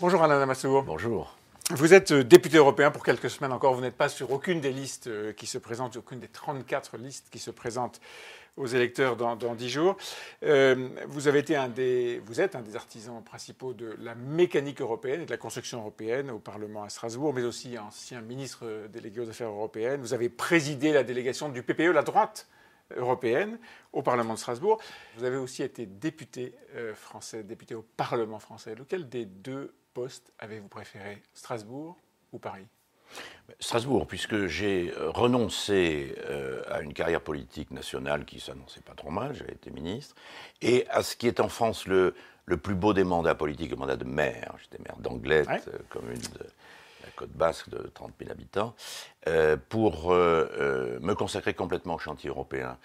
Bonjour Alain Damassour. Bonjour. Vous êtes euh, député européen pour quelques semaines encore. Vous n'êtes pas sur aucune des listes euh, qui se présentent, aucune des 34 listes qui se présentent aux électeurs dans, dans 10 jours. Euh, vous, avez été un des, vous êtes un des artisans principaux de la mécanique européenne et de la construction européenne au Parlement à Strasbourg, mais aussi ancien ministre délégué aux affaires européennes. Vous avez présidé la délégation du PPE, la droite européenne, au Parlement de Strasbourg. Vous avez aussi été député français, député au Parlement français. Lequel des deux postes avez-vous préféré Strasbourg ou Paris? Strasbourg, puisque j'ai euh, renoncé euh, à une carrière politique nationale qui s'annonçait pas trop mal, j'avais été ministre, et à ce qui est en France le, le plus beau des mandats politiques, le mandat de maire. J'étais maire d'Anglette, euh, commune de la côte basque de 30 000 habitants, pour me consacrer complètement au chantier européen.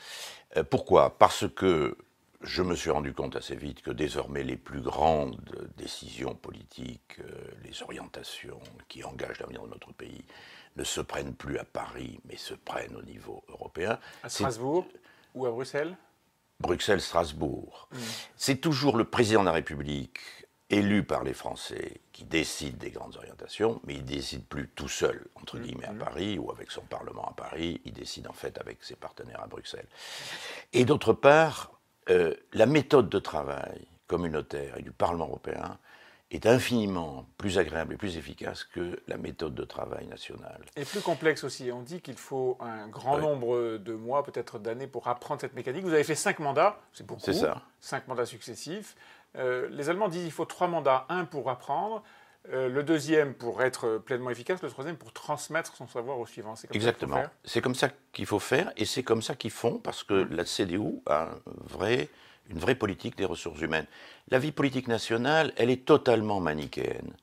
pourquoi? Parce que je me suis rendu compte assez vite que désormais les plus grandes décisions politiques, euh, les orientations qui engagent l'avenir de notre pays, ne se prennent plus à Paris, mais se prennent au niveau européen. À Strasbourg ou à Bruxelles? Bruxelles-Strasbourg. Hmm. C'est toujours le président de la République élu par les Français qui décide des grandes orientations, mais il décide plus tout seul, entre hmm. guillemets, à hmm. Paris ou avec son Parlement à Paris, il décide en fait avec ses partenaires à Bruxelles. Et d'autre part, euh, la méthode de travail communautaire et du Parlement européen est infiniment plus agréable et plus efficace que la méthode de travail nationale. Et plus complexe aussi. On dit qu'il faut un grand nombre de mois, peut-être d'années, pour apprendre cette mécanique. Vous avez fait cinq mandats, c'est beaucoup. C'est ça. Cinq mandats successifs. Euh, les Allemands disent qu'il faut trois mandats, un pour apprendre, euh, le deuxième pour être pleinement efficace, le troisième pour transmettre son savoir au suivant. Exactement. C'est comme ça qu'il faut faire et c'est comme ça qu'ils font parce que la CDU a une vraie politique des ressources humaines. La vie politique nationale, elle est totalement manichéenne.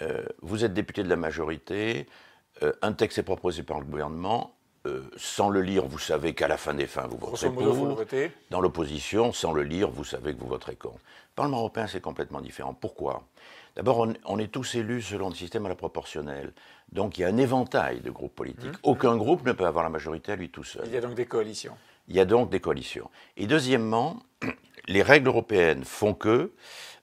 Euh, vous êtes député de la majorité, euh, un texte est proposé par le gouvernement, sans le lire, vous savez qu'à la fin des fins, vous voterez pour. Dans l'opposition, sans le lire, vous savez que vous voterez contre. Le Parlement européen, c'est complètement différent. Pourquoi? D'abord, on, est tous élus selon le système à la proportionnelle. Donc il y a un éventail de groupes politiques. Mmh. Aucun groupe ne peut avoir la majorité à lui tout seul. Il y a donc des coalitions. Il y a donc des coalitions. Et deuxièmement, les règles européennes font que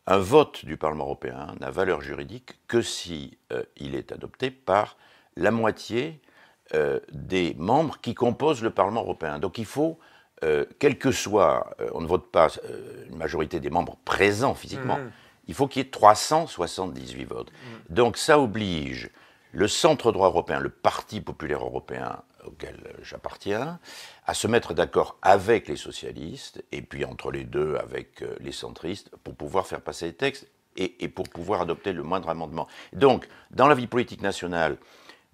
un vote du Parlement européen n'a valeur juridique que si euh, il est adopté par la moitié euh, des membres qui composent le Parlement européen. Donc il faut, euh, quel que soit, on ne vote pas une majorité des membres présents physiquement. Mmh il faut qu'il y ait 378 votes. Mm. Donc ça oblige le centre droit européen, le Parti populaire européen auquel j'appartiens, à se mettre d'accord avec les socialistes et puis entre les deux avec euh, les centristes pour pouvoir faire passer les textes et, pour pouvoir adopter le moindre amendement. Donc, dans la vie politique nationale,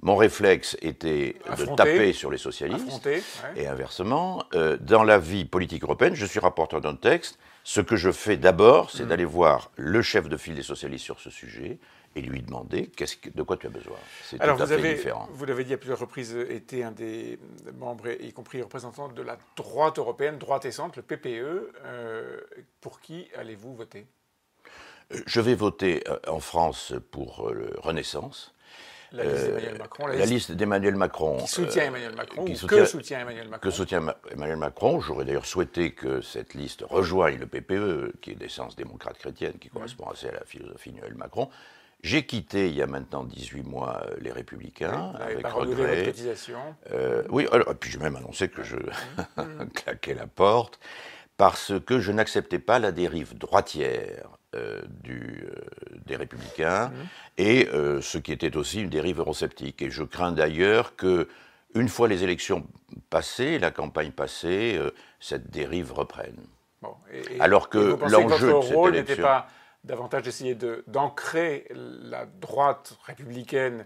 mon réflexe était de taper sur les socialistes et inversement. Euh, dans la vie politique européenne, je suis rapporteur d'un texte ce que je fais d'abord, c'est mm. d'aller voir le chef de file des socialistes sur ce sujet et lui demander de quoi tu as besoin. C'est tout à fait différent. Vous l'avez dit à plusieurs reprises, été un des membres, y compris représentant de la droite européenne, droite et centre, le PPE. Euh, pour qui allez-vous voter? Euh, Je vais voter euh, en France pour Renaissance. La liste d'Emmanuel Macron. La, liste d'Emmanuel Macron. Qui soutient euh, Emmanuel Macron. Qui soutient, que soutient Emmanuel Macron. Que soutient Emmanuel Macron. J'aurais d'ailleurs souhaité que cette liste rejoigne le PPE, qui est d'essence démocrate chrétienne, qui correspond assez à la philosophie d'Emmanuel Macron. J'ai quitté il y a maintenant 18 mois euh, les Républicains avec regret. Euh, oui, alors, et puis j'ai même annoncé que je mmh. claquais la porte parce que je n'acceptais pas la dérive droitière euh, du, euh, des républicains mmh. et euh, ce qui était aussi une dérive eurosceptique. Et je crains d'ailleurs que, une fois les élections passées, la campagne passée, cette dérive reprenne. Alors que l'enjeu de cette n'était pas davantage d'essayer d'ancrer la droite républicaine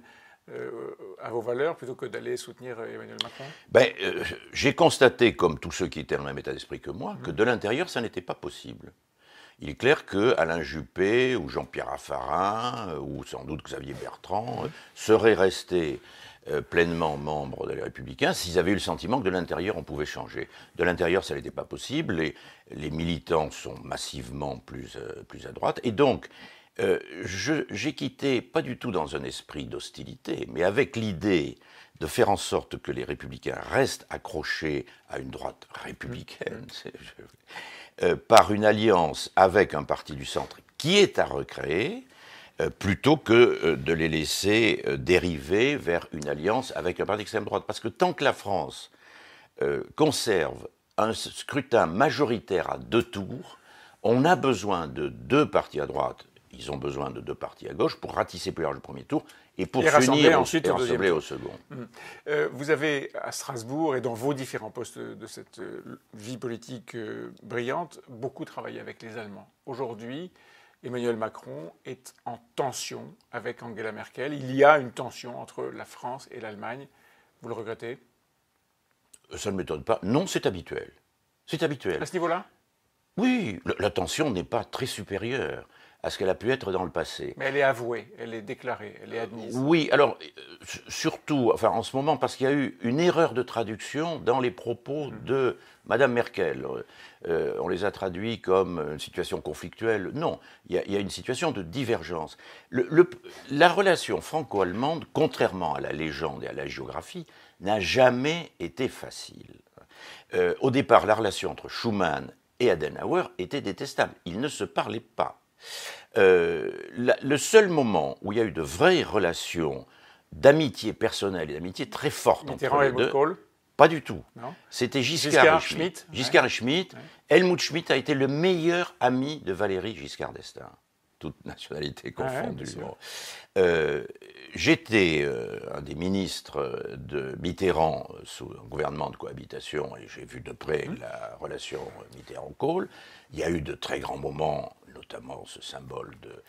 à vos valeurs plutôt que d'aller soutenir Emmanuel Macron? Ben, J'ai constaté, comme tous ceux qui étaient dans le même état d'esprit que moi, que mmh. de l'intérieur, ça n'était pas possible. Il est clair que Alain Juppé ou Jean-Pierre Raffarin euh, ou sans doute Xavier Bertrand euh, seraient restés euh, pleinement membres des Républicains s'ils avaient eu le sentiment que de l'intérieur on pouvait changer. De l'intérieur ça n'était pas possible, les, les, militants sont massivement plus, plus à droite et donc j'ai quitté, pas du tout dans un esprit d'hostilité, mais avec l'idée de faire en sorte que les républicains restent accrochés à une droite républicaine. Euh, par une alliance avec un parti du centre qui est à recréer, euh, plutôt que euh, de les laisser euh, dériver vers une alliance avec un parti d'extrême droite. Parce que tant que la France conserve un scrutin majoritaire à deux tours, on a besoin de deux partis à droite, ils ont besoin de deux partis à gauche pour ratisser plus large le premier tour et pour s'unir ensuite et rassembler au second. Hum. vous avez à Strasbourg et dans vos différents postes de cette vie politique brillante beaucoup travaillé avec les Allemands. Aujourd'hui, Emmanuel Macron est en tension avec Angela Merkel. Il y a une tension entre la France et l'Allemagne. Vous le regrettez? Ça ne m'étonne pas. Non, c'est habituel. C'est habituel. À ce niveau-là? Oui, la tension n'est pas très supérieure à ce qu'elle a pu être dans le passé. Mais elle est avouée, elle est déclarée, elle est admise. Oui, alors surtout, enfin en ce moment, parce qu'il y a eu une erreur de traduction dans les propos mmh. de Madame Merkel. Euh, on les a traduits comme une situation conflictuelle. Non, il y, a, une situation de divergence. la relation franco-allemande, contrairement à la légende et à la géographie, n'a jamais été facile. Euh, au départ, la relation entre Schumann et Adenauer était détestable. Ils ne se parlaient pas. Euh, le seul moment où il y a eu de vraies relations d'amitié personnelle et d'amitié très fortes entre les deux, pas du tout. C'était Giscard, et Schmitt. Giscard et Schmitt. Helmut Schmitt a été le meilleur ami de Valérie Giscard d'Estaing toute nationalité confondue. Euh, j'étais euh, un des ministres de Mitterrand sous un gouvernement de cohabitation et j'ai vu de près mmh. la relation Mitterrand-Kohl. Il y a eu de très grands moments notamment ce symbole de,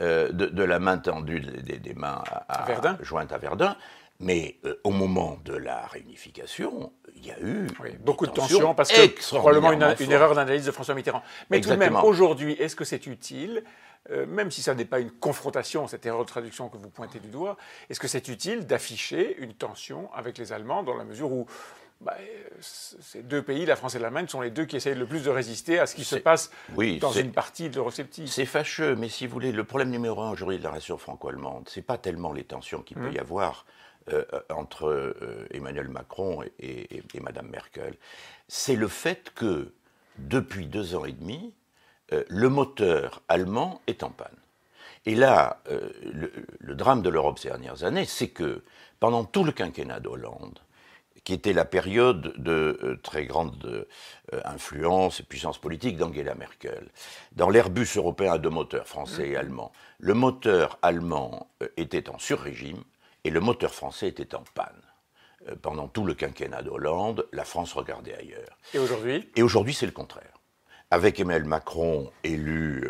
euh, de, la main tendue des, mains à, jointes à Verdun. Mais euh, au moment de la réunification, il y a eu beaucoup de tensions parce que probablement une, erreur d'analyse de François Mitterrand. Mais tout de même, aujourd'hui, est-ce que c'est utile euh, même si ça n'est pas une confrontation, cette erreur de traduction que vous pointez du doigt, est-ce que c'est utile d'afficher une tension avec les Allemands dans la mesure où bah, ces deux pays, la France et l'Allemagne, sont les deux qui essayent le plus de résister à ce qui se passe dans une partie de l'eurosceptisme. C'est fâcheux, mais si vous voulez, le problème numéro un aujourd'hui de la relation franco-allemande, c'est pas tellement les tensions qu'il peut mmh. y avoir euh, entre euh, Emmanuel Macron et, et, Madame Merkel, c'est le fait que depuis deux ans et demi, euh, le moteur allemand est en panne. Et là, le, le, drame de l'Europe ces dernières années, c'est que pendant tout le quinquennat d'Hollande, qui était la période de euh, très grande euh, influence et puissance politique d'Angela Merkel. Dans l'Airbus européen à deux moteurs, français et allemand, le moteur allemand euh, était en sur-régime et le moteur français était en panne. Pendant tout le quinquennat d'Hollande, la France regardait ailleurs. Et aujourd'hui? Et aujourd'hui, c'est le contraire. Avec Emmanuel Macron élu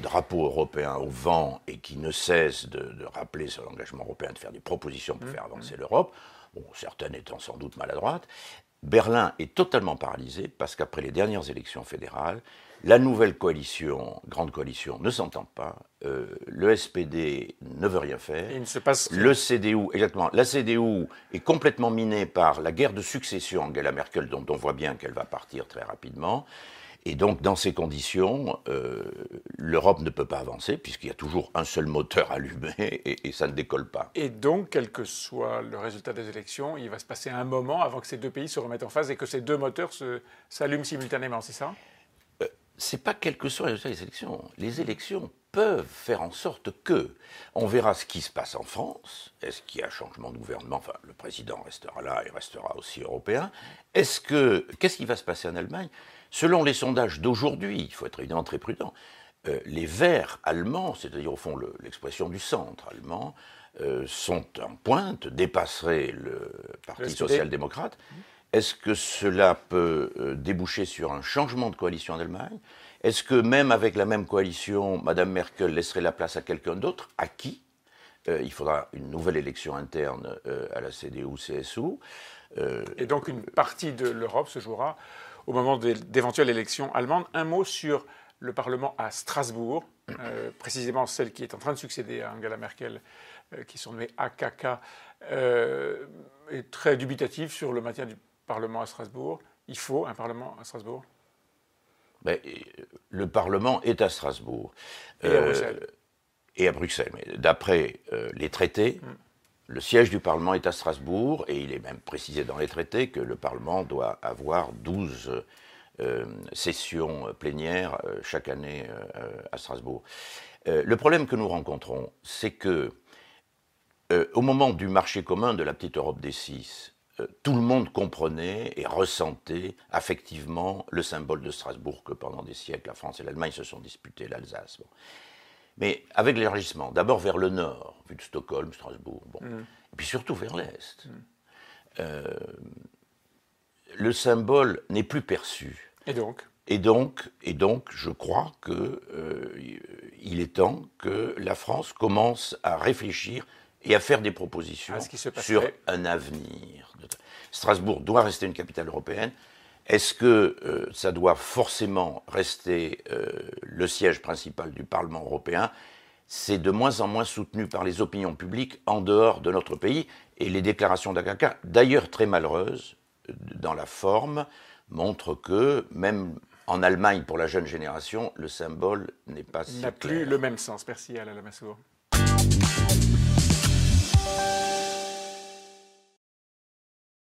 drapeau européen au vent et qui ne cesse de, de rappeler son engagement européen de faire des propositions pour mmh, faire avancer mmh. l'Europe, certaines étant sans doute maladroites, Berlin est totalement paralysé parce qu'après les dernières élections fédérales, la nouvelle coalition, grande coalition, ne s'entend pas. Euh, le SPD ne veut rien faire. Il ne se passe le CDU, exactement. La CDU est complètement minée par la guerre de succession Angela Merkel, dont on voit bien qu'elle va partir très rapidement. Et donc, dans ces conditions, euh, l'Europe ne peut pas avancer, puisqu'il y a toujours un seul moteur allumé et, ça ne décolle pas. Et donc, quel que soit le résultat des élections, il va se passer un moment avant que ces deux pays se remettent en phase et que ces deux moteurs s'allument simultanément, c'est ça? Euh, C'est pas quel que soit le résultat des élections. Les élections peuvent faire en sorte que on verra ce qui se passe en France. Est-ce qu'il y a changement de gouvernement? Enfin, le président restera là et restera aussi européen. Est-ce que qu'est-ce qui va se passer en Allemagne? Selon les sondages d'aujourd'hui, il faut être évidemment très prudent, euh, les Verts allemands, c'est-à-dire au fond l'expression du centre allemand, euh, sont en pointe, dépasseraient le Parti social-démocrate. Est-ce que cela peut euh, déboucher sur un changement de coalition en Allemagne? Est-ce que même avec la même coalition, Mme Merkel laisserait la place à quelqu'un d'autre? À qui? Il faudra une nouvelle élection interne à la CDU-CSU. Et donc une partie de l'Europe se jouera au moment d'éventuelles élections allemandes. Un mot sur le Parlement à Strasbourg, euh, précisément celle qui est en train de succéder à Angela Merkel, euh, qui sont nommée AKK, euh, est très dubitatif sur le maintien du Parlement à Strasbourg. Il faut un Parlement à Strasbourg? Mais, Le Parlement est à Strasbourg. Et à Bruxelles. Et à Bruxelles. Mais d'après les traités, mm. Le siège du Parlement est à Strasbourg et il est même précisé dans les traités que le Parlement doit avoir 12 session plénière chaque année à Strasbourg. le problème que nous rencontrons, c'est que au moment du marché commun de la petite Europe des six, tout le monde comprenait et ressentait affectivement le symbole de Strasbourg que pendant des siècles la France et l'Allemagne se sont disputés, l'Alsace. Mais avec l'élargissement, d'abord vers le nord, vu de Stockholm, Strasbourg, bon, mm. et puis surtout vers l'est, mm. euh, le symbole n'est plus perçu. Et donc? Et donc, et donc, je crois qu'il euh, est temps que la France commence à réfléchir et à faire des propositions sur un avenir. Strasbourg doit rester une capitale européenne. Est-ce que euh, ça doit forcément rester euh, le siège principal du Parlement européen? C'est de moins en moins soutenu par les opinions publiques en dehors de notre pays. Et les déclarations d'Akaka, d'ailleurs très malheureuses dans la forme, montrent que même en Allemagne, pour la jeune génération, le symbole n'est pas si n'a plus le même sens. Merci, Alain Lamassoure.